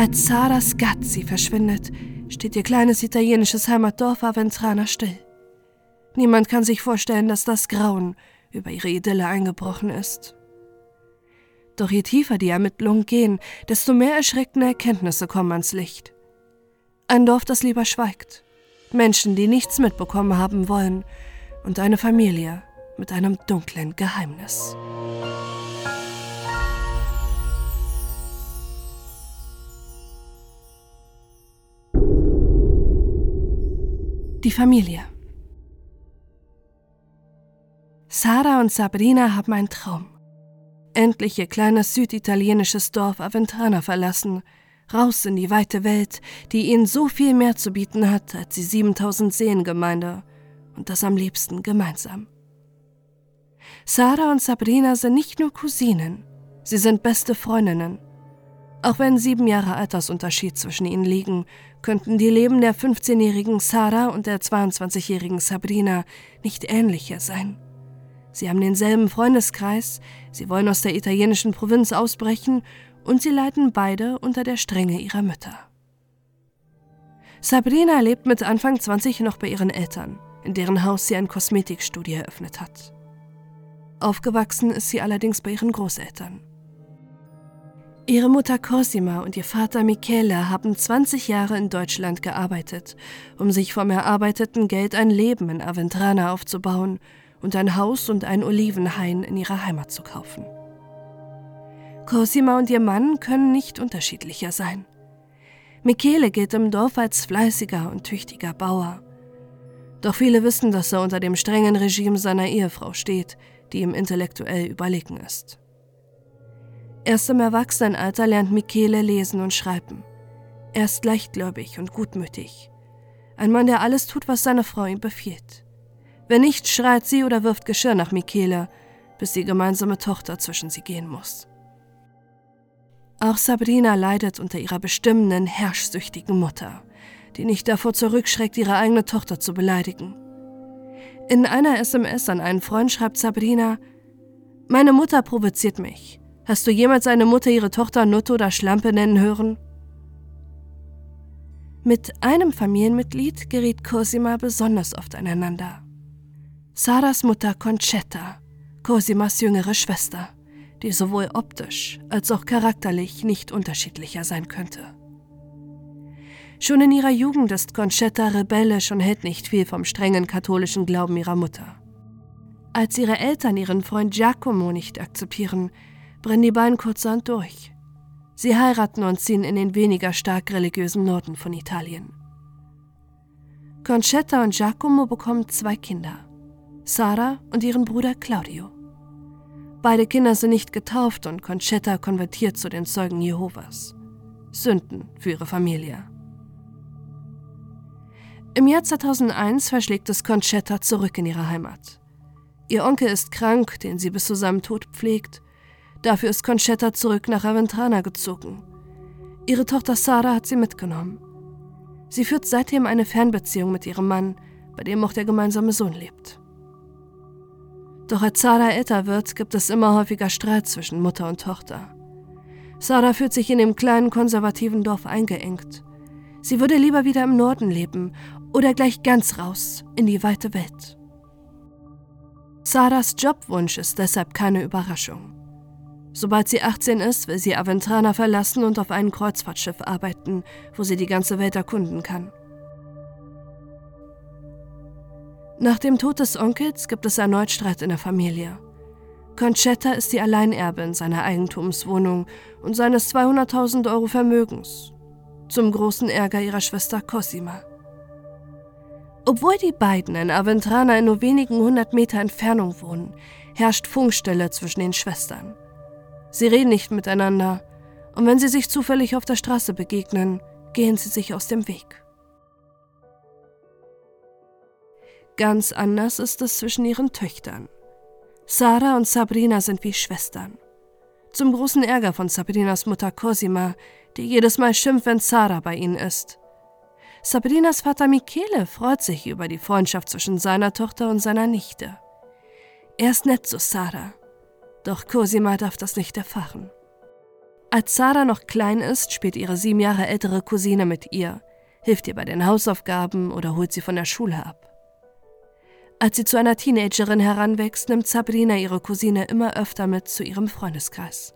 Als Saras Gazzi verschwindet, steht ihr kleines italienisches Heimatdorf Aventrana still. Niemand kann sich vorstellen, dass das Grauen über ihre Idylle eingebrochen ist. Doch je tiefer die Ermittlungen gehen, desto mehr erschreckende Erkenntnisse kommen ans Licht. Ein Dorf, das lieber schweigt, Menschen, die nichts mitbekommen haben wollen, und eine Familie mit einem dunklen Geheimnis. Die Familie. Sara und Sabrina haben einen Traum. Endlich ihr kleines süditalienisches Dorf Aventana verlassen, raus in die weite Welt, die ihnen so viel mehr zu bieten hat als die 7000 Seengemeinde und das am liebsten gemeinsam. Sarah und Sabrina sind nicht nur Cousinen, sie sind beste Freundinnen. Auch wenn sieben Jahre Altersunterschied zwischen ihnen liegen, könnten die Leben der 15-jährigen Sarah und der 22-jährigen Sabrina nicht ähnlicher sein. Sie haben denselben Freundeskreis, sie wollen aus der italienischen Provinz ausbrechen und sie leiden beide unter der Strenge ihrer Mütter. Sabrina lebt mit Anfang 20 noch bei ihren Eltern, in deren Haus sie ein Kosmetikstudio eröffnet hat. Aufgewachsen ist sie allerdings bei ihren Großeltern. Ihre Mutter Cosima und ihr Vater Michele haben 20 Jahre in Deutschland gearbeitet, um sich vom erarbeiteten Geld ein Leben in Aventrana aufzubauen und ein Haus und ein Olivenhain in ihrer Heimat zu kaufen. Cosima und ihr Mann können nicht unterschiedlicher sein. Michele gilt im Dorf als fleißiger und tüchtiger Bauer. Doch viele wissen, dass er unter dem strengen Regime seiner Ehefrau steht, die ihm intellektuell überlegen ist. Erst im Erwachsenenalter lernt Michele lesen und schreiben. Er ist leichtgläubig und gutmütig. Ein Mann, der alles tut, was seine Frau ihm befiehlt. Wenn nicht, schreit sie oder wirft Geschirr nach Michele, bis die gemeinsame Tochter zwischen sie gehen muss. Auch Sabrina leidet unter ihrer bestimmenden, herrschsüchtigen Mutter, die nicht davor zurückschreckt, ihre eigene Tochter zu beleidigen. In einer SMS an einen Freund schreibt Sabrina: Meine Mutter provoziert mich. Hast du jemals eine Mutter ihre Tochter Nutte oder Schlampe nennen hören? Mit einem Familienmitglied geriet Cosima besonders oft aneinander. Saras Mutter Concetta, Cosimas jüngere Schwester, die sowohl optisch als auch charakterlich nicht unterschiedlicher sein könnte. Schon in ihrer Jugend ist Concetta rebellisch und hält nicht viel vom strengen katholischen Glauben ihrer Mutter. Als ihre Eltern ihren Freund Giacomo nicht akzeptieren, brennen die beiden kurzerhand durch. Sie heiraten und ziehen in den weniger stark religiösen Norden von Italien. Concetta und Giacomo bekommen zwei Kinder, Sara und ihren Bruder Claudio. Beide Kinder sind nicht getauft und Concetta konvertiert zu den Zeugen Jehovas. Sünden für ihre Familie. Im Jahr 2001 verschlägt es Concetta zurück in ihre Heimat. Ihr Onkel ist krank, den sie bis zu seinem Tod pflegt, Dafür ist Concetta zurück nach Aventrana gezogen. Ihre Tochter Sara hat sie mitgenommen. Sie führt seitdem eine Fernbeziehung mit ihrem Mann, bei dem auch der gemeinsame Sohn lebt. Doch als Sara älter wird, gibt es immer häufiger Streit zwischen Mutter und Tochter. Sara fühlt sich in dem kleinen konservativen Dorf eingeengt. Sie würde lieber wieder im Norden leben oder gleich ganz raus in die weite Welt. Saras Jobwunsch ist deshalb keine Überraschung. Sobald sie 18 ist, will sie Aventrana verlassen und auf einem Kreuzfahrtschiff arbeiten, wo sie die ganze Welt erkunden kann. Nach dem Tod des Onkels gibt es erneut Streit in der Familie. Concetta ist die Alleinerbin seiner Eigentumswohnung und seines 200.000 Euro Vermögens, zum großen Ärger ihrer Schwester Cosima. Obwohl die beiden in Aventrana in nur wenigen hundert Meter Entfernung wohnen, herrscht Funkstelle zwischen den Schwestern. Sie reden nicht miteinander, und wenn sie sich zufällig auf der Straße begegnen, gehen sie sich aus dem Weg. Ganz anders ist es zwischen ihren Töchtern. Sarah und Sabrina sind wie Schwestern. Zum großen Ärger von Sabrinas Mutter Cosima, die jedes Mal schimpft, wenn Sarah bei ihnen ist. Sabrinas Vater Michele freut sich über die Freundschaft zwischen seiner Tochter und seiner Nichte. Er ist nett zu Sarah, doch Cosima darf das nicht erfahren. Als Sarah noch klein ist, spielt ihre sieben Jahre ältere Cousine mit ihr, hilft ihr bei den Hausaufgaben oder holt sie von der Schule ab. Als sie zu einer Teenagerin heranwächst, nimmt Sabrina ihre Cousine immer öfter mit zu ihrem Freundeskreis.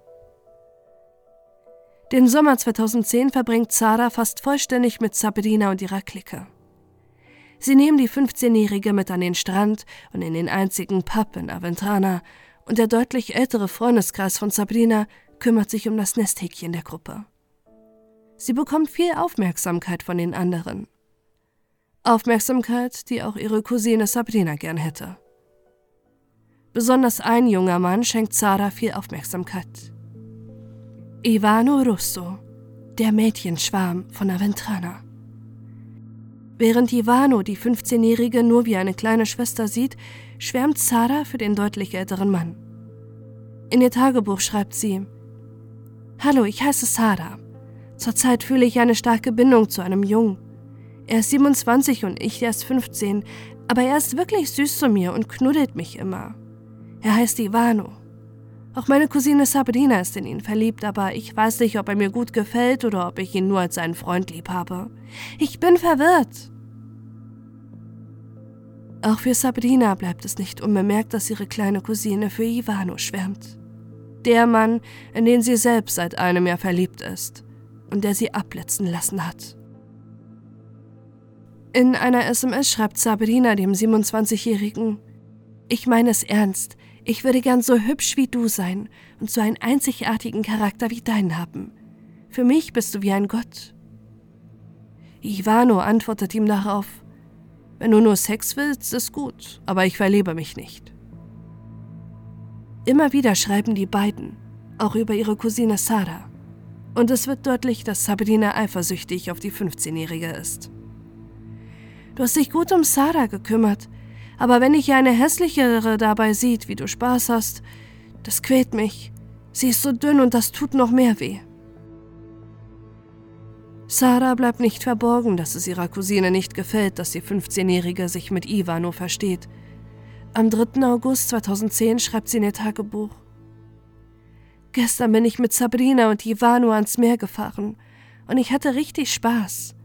Den Sommer 2010 verbringt Zara fast vollständig mit Sabrina und ihrer Clique. Sie nehmen die 15-Jährige mit an den Strand und in den einzigen Pub in Aventrana und der deutlich ältere Freundeskreis von Sabrina kümmert sich um das Nesthäkchen der Gruppe. Sie bekommt viel Aufmerksamkeit von den anderen. Aufmerksamkeit, die auch ihre Cousine Sabrina gern hätte. Besonders ein junger Mann schenkt Zara viel Aufmerksamkeit. Ivano Russo, der Mädchenschwarm von Aventrana. Während Ivano die 15-Jährige nur wie eine kleine Schwester sieht, schwärmt Zara für den deutlich älteren Mann. In ihr Tagebuch schreibt sie: Hallo, ich heiße Sarah. Zurzeit fühle ich eine starke Bindung zu einem Jungen. Er ist 27 und ich erst 15, aber er ist wirklich süß zu mir und knuddelt mich immer. Er heißt Ivano. Auch meine Cousine Sabrina ist in ihn verliebt, aber ich weiß nicht, ob er mir gut gefällt oder ob ich ihn nur als seinen Freund lieb habe. Ich bin verwirrt. Auch für Sabrina bleibt es nicht unbemerkt, dass ihre kleine Cousine für Ivano schwärmt. Der Mann, in den sie selbst seit einem Jahr verliebt ist und der sie abblitzen lassen hat. In einer SMS schreibt Sabrina dem 27-Jährigen: Ich meine es ernst. Ich würde gern so hübsch wie du sein und so einen einzigartigen Charakter wie deinen haben. Für mich bist du wie ein Gott. Ivano antwortet ihm darauf, wenn du nur Sex willst, ist gut, aber ich verliebe mich nicht. Immer wieder schreiben die beiden, auch über ihre Cousine Sarah. Und es wird deutlich, dass Sabrina eifersüchtig auf die 15-Jährige ist. Du hast dich gut um Sarah gekümmert, aber wenn ich eine hässlichere dabei sieht, wie du Spaß hast, das quält mich. Sie ist so dünn und das tut noch mehr weh. Sarah bleibt nicht verborgen, dass es ihrer Cousine nicht gefällt, dass die 15-Jährige sich mit Ivano versteht. Am 3. August 2010 schreibt sie in ihr Tagebuch. Gestern bin ich mit Sabrina und Ivano ans Meer gefahren und ich hatte richtig Spaß.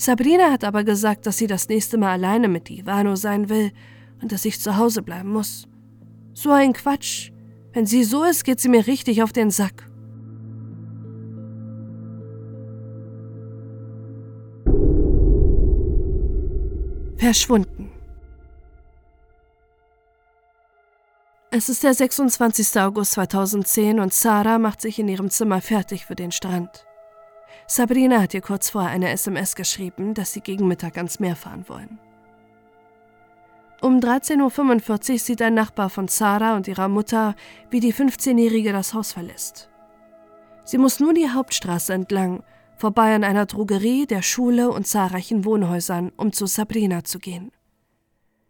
Sabrina hat aber gesagt, dass sie das nächste Mal alleine mit Ivano sein will und dass ich zu Hause bleiben muss. So ein Quatsch. Wenn sie so ist, geht sie mir richtig auf den Sack. Verschwunden. Es ist der 26. August 2010 und Sarah macht sich in ihrem Zimmer fertig für den Strand. Sabrina hat ihr kurz vorher eine SMS geschrieben, dass sie gegen Mittag ans Meer fahren wollen. Um 13.45 Uhr sieht ein Nachbar von Sarah und ihrer Mutter, wie die 15-Jährige das Haus verlässt. Sie muss nur die Hauptstraße entlang, vorbei an einer Drogerie, der Schule und zahlreichen Wohnhäusern, um zu Sabrina zu gehen.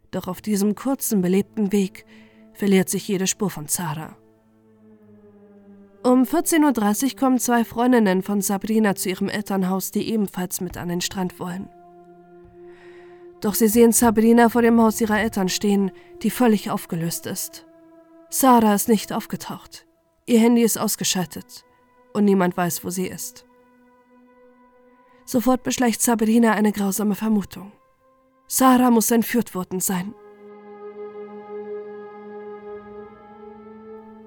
Doch auf diesem kurzen, belebten Weg verliert sich jede Spur von Sarah. Um 14.30 Uhr kommen zwei Freundinnen von Sabrina zu ihrem Elternhaus, die ebenfalls mit an den Strand wollen. Doch sie sehen Sabrina vor dem Haus ihrer Eltern stehen, die völlig aufgelöst ist. Sarah ist nicht aufgetaucht. Ihr Handy ist ausgeschaltet und niemand weiß, wo sie ist. Sofort beschleicht Sabrina eine grausame Vermutung. Sarah muss entführt worden sein.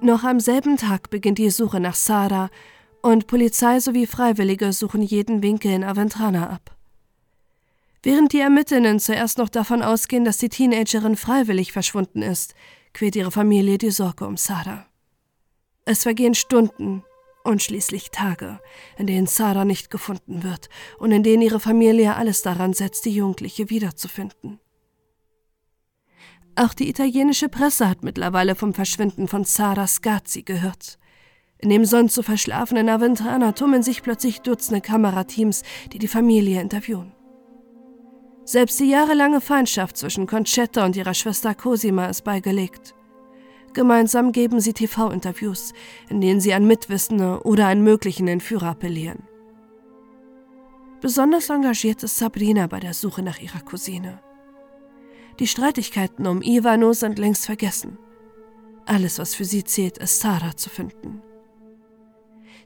Noch am selben Tag beginnt die Suche nach Sarah und Polizei sowie Freiwillige suchen jeden Winkel in Aventrana ab. Während die Ermittlerinnen zuerst noch davon ausgehen, dass die Teenagerin freiwillig verschwunden ist, quält ihre Familie die Sorge um Sarah. Es vergehen Stunden und schließlich Tage, in denen Sarah nicht gefunden wird und in denen ihre Familie alles daran setzt, die Jugendliche wiederzufinden. Auch die italienische Presse hat mittlerweile vom Verschwinden von Sara Scazzi gehört. In dem sonst so verschlafenen Aventana tummeln sich plötzlich Dutzende Kamerateams, die die Familie interviewen. Selbst die jahrelange Feindschaft zwischen Concetta und ihrer Schwester Cosima ist beigelegt. Gemeinsam geben sie TV-Interviews, in denen sie an Mitwissende oder einen möglichen Entführer appellieren. Besonders engagiert ist Sabrina bei der Suche nach ihrer Cousine. Die Streitigkeiten um Ivano sind längst vergessen. Alles, was für sie zählt, ist Sarah zu finden.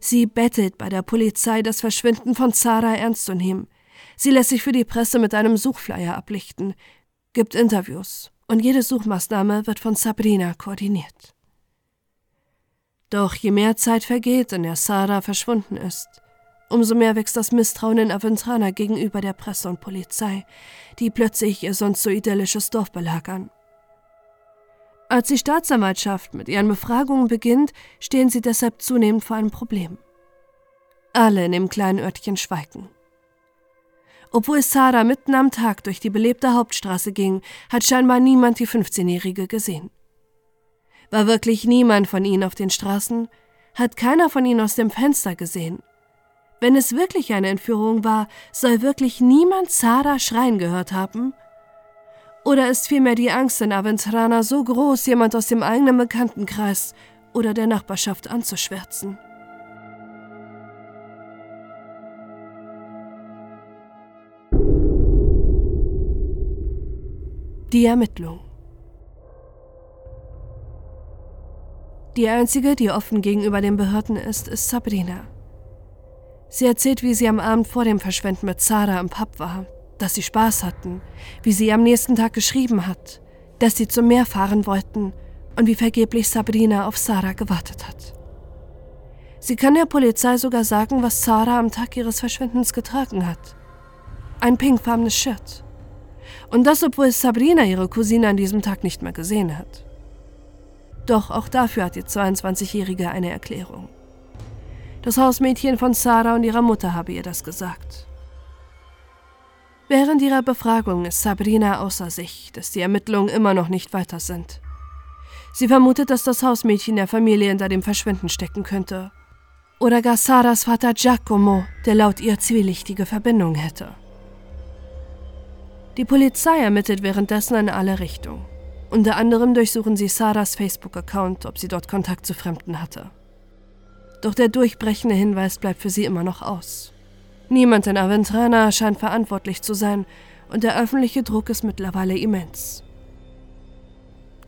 Sie bettelt bei der Polizei, das Verschwinden von Zara ernst zu nehmen. Sie lässt sich für die Presse mit einem Suchflyer ablichten, gibt Interviews und jede Suchmaßnahme wird von Sabrina koordiniert. Doch je mehr Zeit vergeht, in der Sarah verschwunden ist, umso mehr wächst das Misstrauen in Aventrana gegenüber der Presse und Polizei, die plötzlich ihr sonst so idyllisches Dorf belagern. Als die Staatsanwaltschaft mit ihren Befragungen beginnt, stehen sie deshalb zunehmend vor einem Problem. Alle in dem kleinen Örtchen schweigen. Obwohl Sarah mitten am Tag durch die belebte Hauptstraße ging, hat scheinbar niemand die 15-Jährige gesehen. War wirklich niemand von ihnen auf den Straßen? Hat keiner von ihnen aus dem Fenster gesehen? Wenn es wirklich eine Entführung war, soll wirklich niemand Sarah schreien gehört haben? Oder ist vielmehr die Angst in Aventrana so groß, jemand aus dem eigenen Bekanntenkreis oder der Nachbarschaft anzuschwärzen? Die Ermittlung. Die einzige, die offen gegenüber den Behörden ist, ist Sabrina. Sie erzählt, wie sie am Abend vor dem Verschwinden mit Zara im Pub war, dass sie Spaß hatten, wie sie am nächsten Tag geschrieben hat, dass sie zum Meer fahren wollten und wie vergeblich Sabrina auf Sarah gewartet hat. Sie kann der Polizei sogar sagen, was Sarah am Tag ihres Verschwindens getragen hat. Ein pinkfarbenes Shirt. Und das, obwohl Sabrina ihre Cousine an diesem Tag nicht mehr gesehen hat. Doch auch dafür hat die 22-Jährige eine Erklärung. Das Hausmädchen von Sarah und ihrer Mutter habe ihr das gesagt. Während ihrer Befragung ist Sabrina außer sich, dass die Ermittlungen immer noch nicht weiter sind. Sie vermutet, dass das Hausmädchen der Familie hinter dem Verschwinden stecken könnte. Oder gar Saras Vater Giacomo, der laut ihr zwielichtige Verbindung hätte. Die Polizei ermittelt währenddessen in alle Richtungen. Unter anderem durchsuchen sie Saras Facebook-Account, ob sie dort Kontakt zu Fremden hatte. Doch der durchbrechende Hinweis bleibt für sie immer noch aus. Niemand in Aventrana scheint verantwortlich zu sein und der öffentliche Druck ist mittlerweile immens.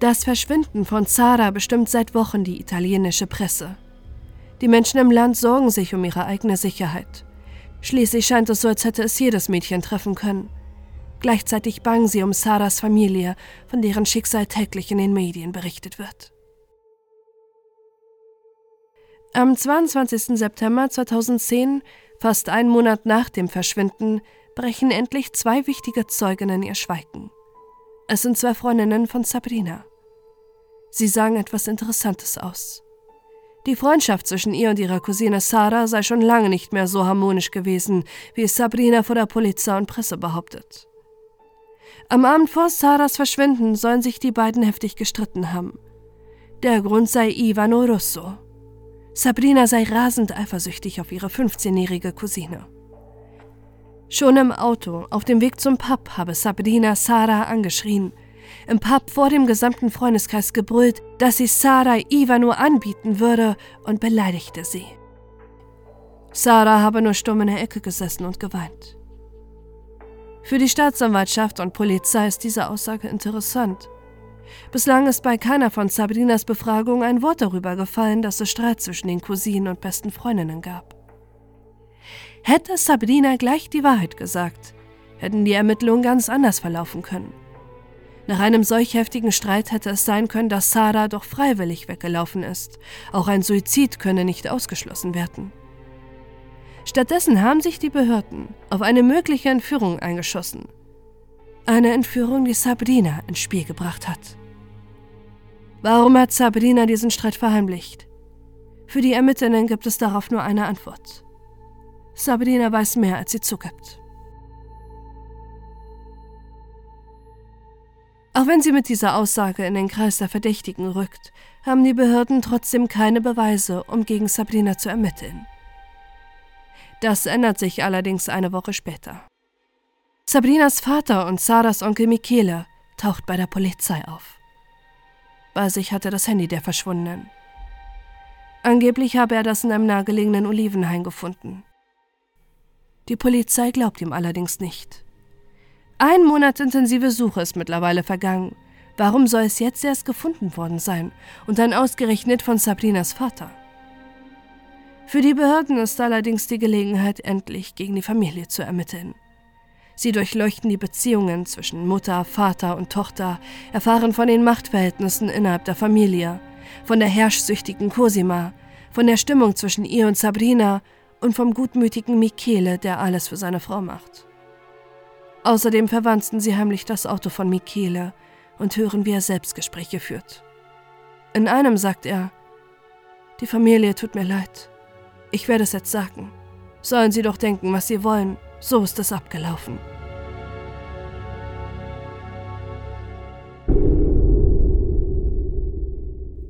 Das Verschwinden von Zara bestimmt seit Wochen die italienische Presse. Die Menschen im Land sorgen sich um ihre eigene Sicherheit. Schließlich scheint es so, als hätte es jedes Mädchen treffen können. Gleichzeitig bangen sie um Saras Familie, von deren Schicksal täglich in den Medien berichtet wird. Am 22. September 2010 Fast einen Monat nach dem Verschwinden brechen endlich zwei wichtige Zeuginnen ihr Schweigen. Es sind zwei Freundinnen von Sabrina. Sie sagen etwas Interessantes aus. Die Freundschaft zwischen ihr und ihrer Cousine Sarah sei schon lange nicht mehr so harmonisch gewesen, wie es Sabrina vor der Polizei und Presse behauptet. Am Abend vor Sarahs Verschwinden sollen sich die beiden heftig gestritten haben. Der Grund sei Ivano Russo, Sabrina sei rasend eifersüchtig auf ihre 15-jährige Cousine. Schon im Auto, auf dem Weg zum Pub, habe Sabrina Sarah angeschrien. Im Pub vor dem gesamten Freundeskreis gebrüllt, dass sie Sarah Iva nur anbieten würde und beleidigte sie. Sarah habe nur stumm in der Ecke gesessen und geweint. Für die Staatsanwaltschaft und Polizei ist diese Aussage interessant. Bislang ist bei keiner von Sabrinas Befragung ein Wort darüber gefallen, dass es Streit zwischen den Cousinen und besten Freundinnen gab. Hätte Sabrina gleich die Wahrheit gesagt, hätten die Ermittlungen ganz anders verlaufen können. Nach einem solch heftigen Streit hätte es sein können, dass Sarah doch freiwillig weggelaufen ist. Auch ein Suizid könne nicht ausgeschlossen werden. Stattdessen haben sich die Behörden auf eine mögliche Entführung eingeschossen. Eine Entführung, die Sabrina ins Spiel gebracht hat. Warum hat Sabrina diesen Streit verheimlicht? Für die Ermittlerinnen gibt es darauf nur eine Antwort. Sabrina weiß mehr, als sie zugibt. Auch wenn sie mit dieser Aussage in den Kreis der Verdächtigen rückt, haben die Behörden trotzdem keine Beweise, um gegen Sabrina zu ermitteln. Das ändert sich allerdings eine Woche später. Sabrinas Vater und Saras Onkel Michele taucht bei der Polizei auf. Bei sich hatte das Handy der Verschwundenen. Angeblich habe er das in einem nahegelegenen Olivenhain gefunden. Die Polizei glaubt ihm allerdings nicht. Ein Monat intensive Suche ist mittlerweile vergangen. Warum soll es jetzt erst gefunden worden sein und dann ausgerechnet von Sabrinas Vater? Für die Behörden ist allerdings die Gelegenheit, endlich gegen die Familie zu ermitteln. Sie durchleuchten die Beziehungen zwischen Mutter, Vater und Tochter, erfahren von den Machtverhältnissen innerhalb der Familie, von der herrschsüchtigen Cosima, von der Stimmung zwischen ihr und Sabrina und vom gutmütigen Michele, der alles für seine Frau macht. Außerdem verwanzen sie heimlich das Auto von Michele und hören, wie er Selbstgespräche führt. In einem sagt er, die Familie tut mir leid. Ich werde es jetzt sagen. Sollen sie doch denken, was sie wollen. So ist es abgelaufen.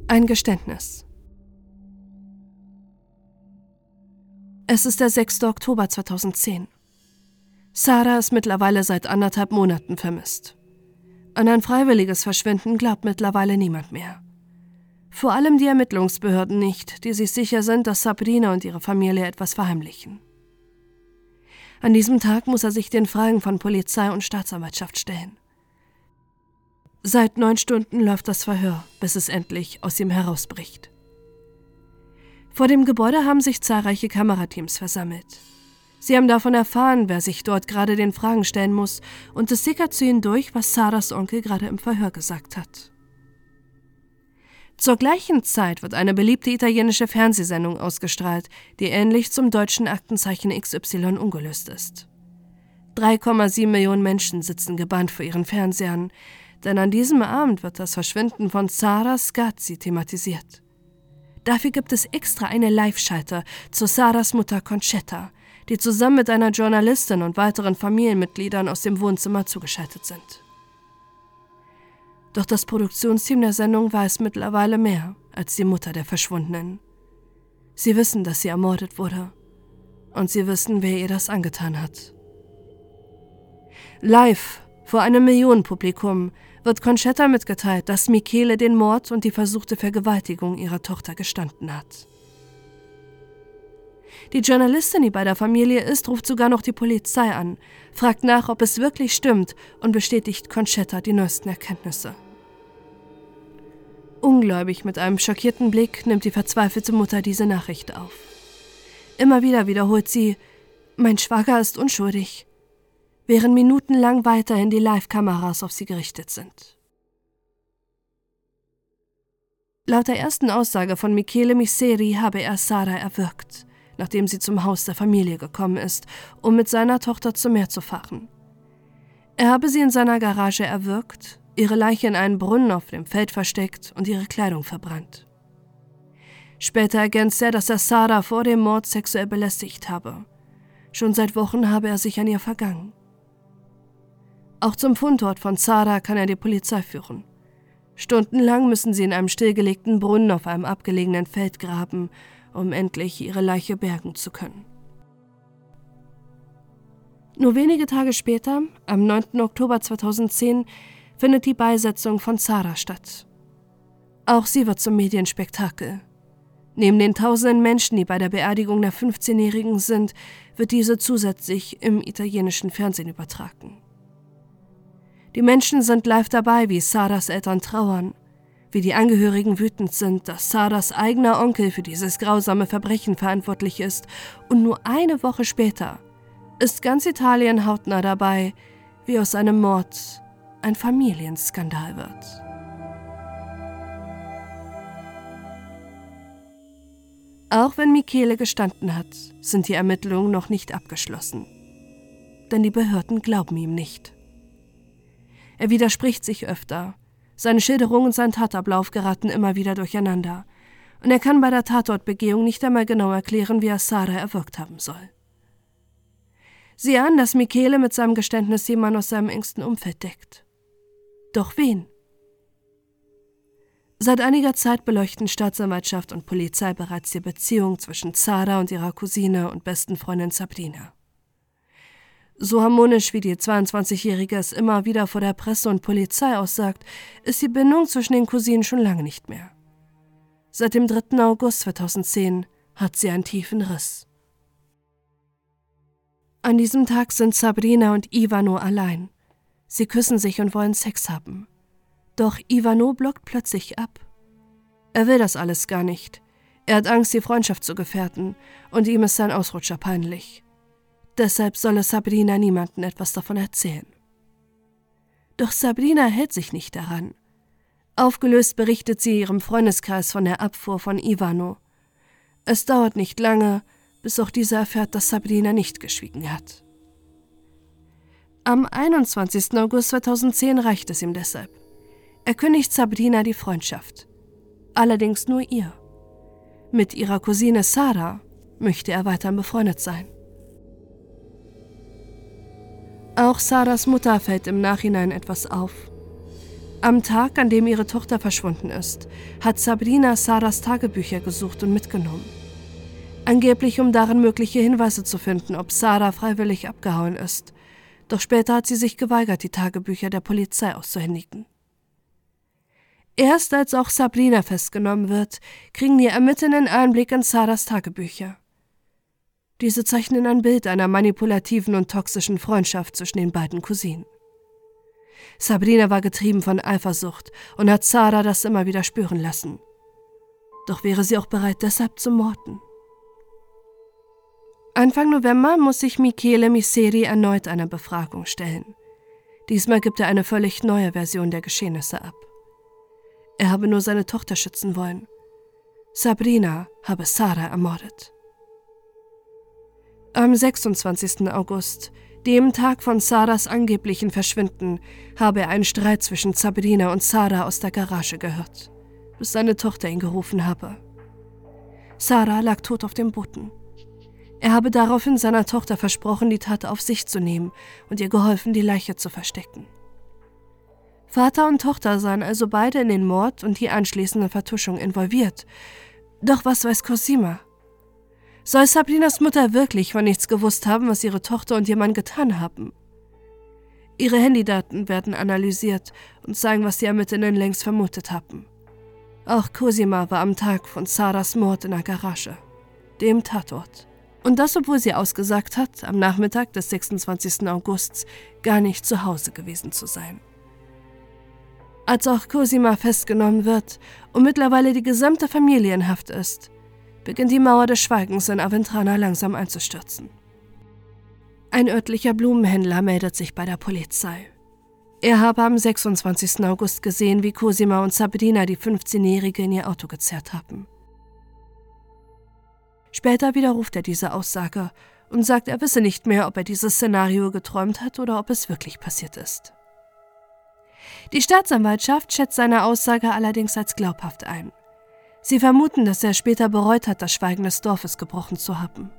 Ein Geständnis. Es ist der 6. Oktober 2010. Sarah ist mittlerweile seit anderthalb Monaten vermisst. An ein freiwilliges Verschwinden glaubt mittlerweile niemand mehr. Vor allem die Ermittlungsbehörden nicht, die sich sicher sind, dass Sabrina und ihre Familie etwas verheimlichen. An diesem Tag muss er sich den Fragen von Polizei und Staatsanwaltschaft stellen. Seit neun Stunden läuft das Verhör, bis es endlich aus ihm herausbricht. Vor dem Gebäude haben sich zahlreiche Kamerateams versammelt. Sie haben davon erfahren, wer sich dort gerade den Fragen stellen muss, und es sickert zu ihnen durch, was Sarahs Onkel gerade im Verhör gesagt hat. Zur gleichen Zeit wird eine beliebte italienische Fernsehsendung ausgestrahlt, die ähnlich zum deutschen Aktenzeichen XY ungelöst ist. 3,7 Millionen Menschen sitzen gebannt vor ihren Fernsehern, denn an diesem Abend wird das Verschwinden von Sara Scazzi thematisiert. Dafür gibt es extra eine Live-Schalter zu Saras Mutter Concetta, die zusammen mit einer Journalistin und weiteren Familienmitgliedern aus dem Wohnzimmer zugeschaltet sind. Doch das Produktionsteam der Sendung weiß mittlerweile mehr als die Mutter der Verschwundenen. Sie wissen, dass sie ermordet wurde. Und sie wissen, wer ihr das angetan hat. Live vor einem Millionenpublikum wird Conchetta mitgeteilt, dass Michele den Mord und die versuchte Vergewaltigung ihrer Tochter gestanden hat. Die Journalistin, die bei der Familie ist, ruft sogar noch die Polizei an, fragt nach, ob es wirklich stimmt und bestätigt Conchetta die neuesten Erkenntnisse. Ungläubig mit einem schockierten Blick nimmt die verzweifelte Mutter diese Nachricht auf. Immer wieder wiederholt sie, mein Schwager ist unschuldig während minutenlang weiterhin die Live-Kameras auf sie gerichtet sind. Laut der ersten Aussage von Michele Miseri habe er Sarah erwürgt, nachdem sie zum Haus der Familie gekommen ist, um mit seiner Tochter zum Meer zu fahren. Er habe sie in seiner Garage erwürgt, ihre Leiche in einen Brunnen auf dem Feld versteckt und ihre Kleidung verbrannt. Später ergänzt er, dass er Sarah vor dem Mord sexuell belästigt habe. Schon seit Wochen habe er sich an ihr vergangen. Auch zum Fundort von Zara kann er die Polizei führen. Stundenlang müssen sie in einem stillgelegten Brunnen auf einem abgelegenen Feld graben, um endlich ihre Leiche bergen zu können. Nur wenige Tage später, am 9. Oktober 2010, findet die Beisetzung von Zara statt. Auch sie wird zum Medienspektakel. Neben den tausenden Menschen, die bei der Beerdigung der 15-Jährigen sind, wird diese zusätzlich im italienischen Fernsehen übertragen. Die Menschen sind live dabei, wie Saras Eltern trauern, wie die Angehörigen wütend sind, dass Saras eigener Onkel für dieses grausame Verbrechen verantwortlich ist, und nur eine Woche später ist ganz Italien hautnah dabei, wie aus einem Mord ein Familienskandal wird. Auch wenn Michele gestanden hat, sind die Ermittlungen noch nicht abgeschlossen. Denn die Behörden glauben ihm nicht. Er widerspricht sich öfter. Seine Schilderung und sein Tatablauf geraten immer wieder durcheinander. Und er kann bei der Tatortbegehung nicht einmal genau erklären, wie er Sarah erwürgt haben soll. Sie ahnen, dass Michele mit seinem Geständnis jemanden aus seinem engsten Umfeld deckt. Doch wen? Seit einiger Zeit beleuchten Staatsanwaltschaft und Polizei bereits die Beziehung zwischen Zara und ihrer Cousine und besten Freundin Sabrina. So harmonisch wie die 22-Jährige es immer wieder vor der Presse und Polizei aussagt, ist die Bindung zwischen den Cousinen schon lange nicht mehr. Seit dem 3. August 2010 hat sie einen tiefen Riss. An diesem Tag sind Sabrina und Ivano allein. Sie küssen sich und wollen Sex haben. Doch Ivano blockt plötzlich ab. Er will das alles gar nicht. Er hat Angst, die Freundschaft zu gefährden, und ihm ist sein Ausrutscher peinlich. Deshalb solle Sabrina niemandem etwas davon erzählen. Doch Sabrina hält sich nicht daran. Aufgelöst berichtet sie ihrem Freundeskreis von der Abfuhr von Ivano. Es dauert nicht lange, bis auch dieser erfährt, dass Sabrina nicht geschwiegen hat. Am 21. August 2010 reicht es ihm deshalb. Er kündigt Sabrina die Freundschaft. Allerdings nur ihr. Mit ihrer Cousine Sarah möchte er weiterhin befreundet sein. Auch Sarahs Mutter fällt im Nachhinein etwas auf. Am Tag, an dem ihre Tochter verschwunden ist, hat Sabrina Sarahs Tagebücher gesucht und mitgenommen. Angeblich, um darin mögliche Hinweise zu finden, ob Sarah freiwillig abgehauen ist. Doch später hat sie sich geweigert, die Tagebücher der Polizei auszuhändigen. Erst als auch Sabrina festgenommen wird, kriegen die Ermittelnden Einblick in Saras Tagebücher. Diese zeichnen ein Bild einer manipulativen und toxischen Freundschaft zwischen den beiden Cousinen. Sabrina war getrieben von Eifersucht und hat Sarah das immer wieder spüren lassen. Doch wäre sie auch bereit, deshalb zu morden. Anfang November muss sich Michele Miseri erneut einer Befragung stellen. Diesmal gibt er eine völlig neue Version der Geschehnisse ab. Er habe nur seine Tochter schützen wollen. Sabrina habe Sarah ermordet. Am 26. August, dem Tag von Sarahs angeblichen Verschwinden, habe er einen Streit zwischen Sabrina und Sarah aus der Garage gehört, bis seine Tochter ihn gerufen habe. Sarah lag tot auf dem Boden. Er habe daraufhin seiner Tochter versprochen, die Tat auf sich zu nehmen und ihr geholfen, die Leiche zu verstecken. Vater und Tochter seien also beide in den Mord und die anschließende Vertuschung involviert. Doch was weiß Cosima? Soll Sabrinas Mutter wirklich von nichts gewusst haben, was ihre Tochter und ihr Mann getan haben? Ihre Handydaten werden analysiert und zeigen, was die Ermittlerinnen längst vermutet hatten. Auch Cosima war am Tag von Saras Mord in der Garage, dem Tatort. Und das, obwohl sie ausgesagt hat, am Nachmittag des 26. Augusts gar nicht zu Hause gewesen zu sein. Als auch Cosima festgenommen wird und mittlerweile die gesamte Familie in Haft ist, beginnt die Mauer des Schweigens in Aventrana langsam einzustürzen. Ein örtlicher Blumenhändler meldet sich bei der Polizei. Er habe am 26. August gesehen, wie Cosima und Sabrina die 15-Jährige in ihr Auto gezerrt haben. Später widerruft er diese Aussage und sagt, er wisse nicht mehr, ob er dieses Szenario geträumt hat oder ob es wirklich passiert ist. Die Staatsanwaltschaft schätzt seine Aussage allerdings als glaubhaft ein. Sie vermuten, dass er später bereut hat, das Schweigen des Dorfes gebrochen zu haben.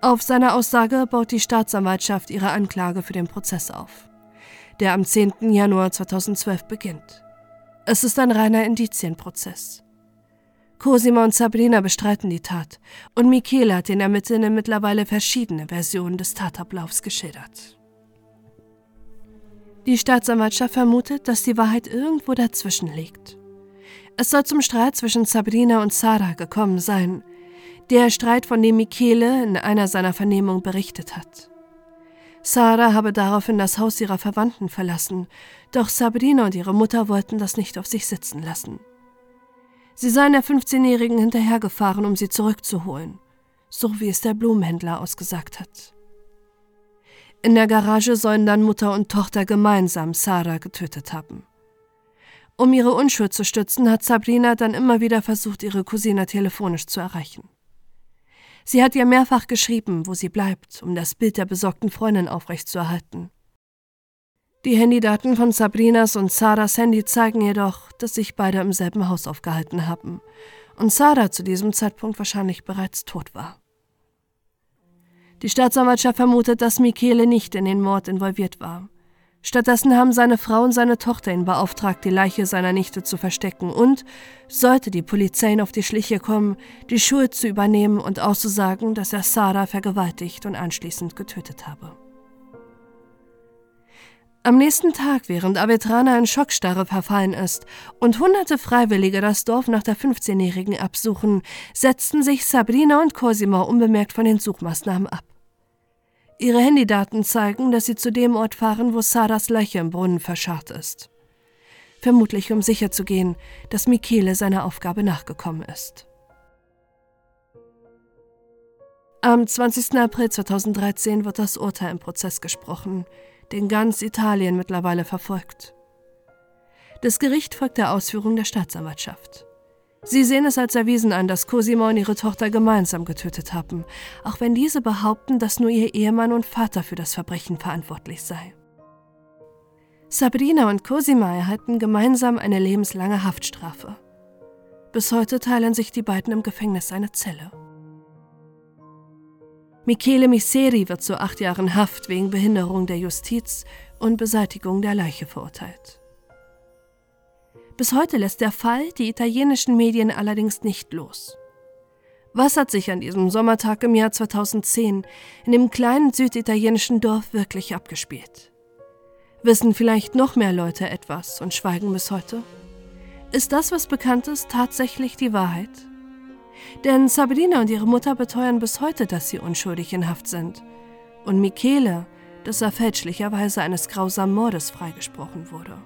Auf seine Aussage baut die Staatsanwaltschaft ihre Anklage für den Prozess auf, der am 10. Januar 2012 beginnt. Es ist ein reiner Indizienprozess. Cosima und Sabrina bestreiten die Tat und Michele hat den Ermittlern mittlerweile verschiedene Versionen des Tatablaufs geschildert. Die Staatsanwaltschaft vermutet, dass die Wahrheit irgendwo dazwischen liegt. Es soll zum Streit zwischen Sabrina und Sarah gekommen sein, der Streit, von dem Michele in einer seiner Vernehmungen berichtet hat. Sarah habe daraufhin das Haus ihrer Verwandten verlassen, doch Sabrina und ihre Mutter wollten das nicht auf sich sitzen lassen. Sie seien der 15-Jährigen hinterhergefahren, um sie zurückzuholen, so wie es der Blumenhändler ausgesagt hat. In der Garage sollen dann Mutter und Tochter gemeinsam Sarah getötet haben. Um ihre Unschuld zu stützen, hat Sabrina dann immer wieder versucht, ihre Cousine telefonisch zu erreichen. Sie hat ihr mehrfach geschrieben, wo sie bleibt, um das Bild der besorgten Freundin aufrechtzuerhalten. Die Handydaten von Sabrinas und Sarahs Handy zeigen jedoch, dass sich beide im selben Haus aufgehalten haben und Sarah zu diesem Zeitpunkt wahrscheinlich bereits tot war. Die Staatsanwaltschaft vermutet, dass Michele nicht in den Mord involviert war. Stattdessen haben seine Frau und seine Tochter ihn beauftragt, die Leiche seiner Nichte zu verstecken und, sollte die Polizei ihn auf die Schliche kommen, die Schuld zu übernehmen und auszusagen, dass er Sarah vergewaltigt und anschließend getötet habe. Am nächsten Tag, während Avetrana in Schockstarre verfallen ist und hunderte Freiwillige das Dorf nach der 15-Jährigen absuchen, setzten sich Sabrina und Cosima unbemerkt von den Suchmaßnahmen ab. Ihre Handydaten zeigen, dass sie zu dem Ort fahren, wo Saras Leiche im Brunnen verscharrt ist. vermutlich um sicherzugehen, dass Michele seiner Aufgabe nachgekommen ist. Am 20. April 2013 wird das Urteil im Prozess gesprochen, den ganz Italien mittlerweile verfolgt. Das Gericht folgt der Ausführung der Staatsanwaltschaft. Sie sehen es als erwiesen an, dass Cosimo und ihre Tochter gemeinsam getötet haben, auch wenn diese behaupten, dass nur ihr Ehemann und Vater für das Verbrechen verantwortlich sei. Sabrina und Cosima erhalten gemeinsam eine lebenslange Haftstrafe. Bis heute teilen sich die beiden im Gefängnis eine Zelle. Michele Miseri wird zu acht Jahren Haft wegen Behinderung der Justiz und Beseitigung der Leiche verurteilt. Bis heute lässt der Fall die italienischen Medien allerdings nicht los. Was hat sich an diesem Sommertag im Jahr 2010 in dem kleinen süditalienischen Dorf wirklich abgespielt? Wissen vielleicht noch mehr Leute etwas und schweigen bis heute? Ist das, was bekannt ist, tatsächlich die Wahrheit? Denn Sabrina und ihre Mutter beteuern bis heute, dass sie unschuldig in Haft sind. Und Michele, dass er fälschlicherweise eines grausamen Mordes freigesprochen wurde.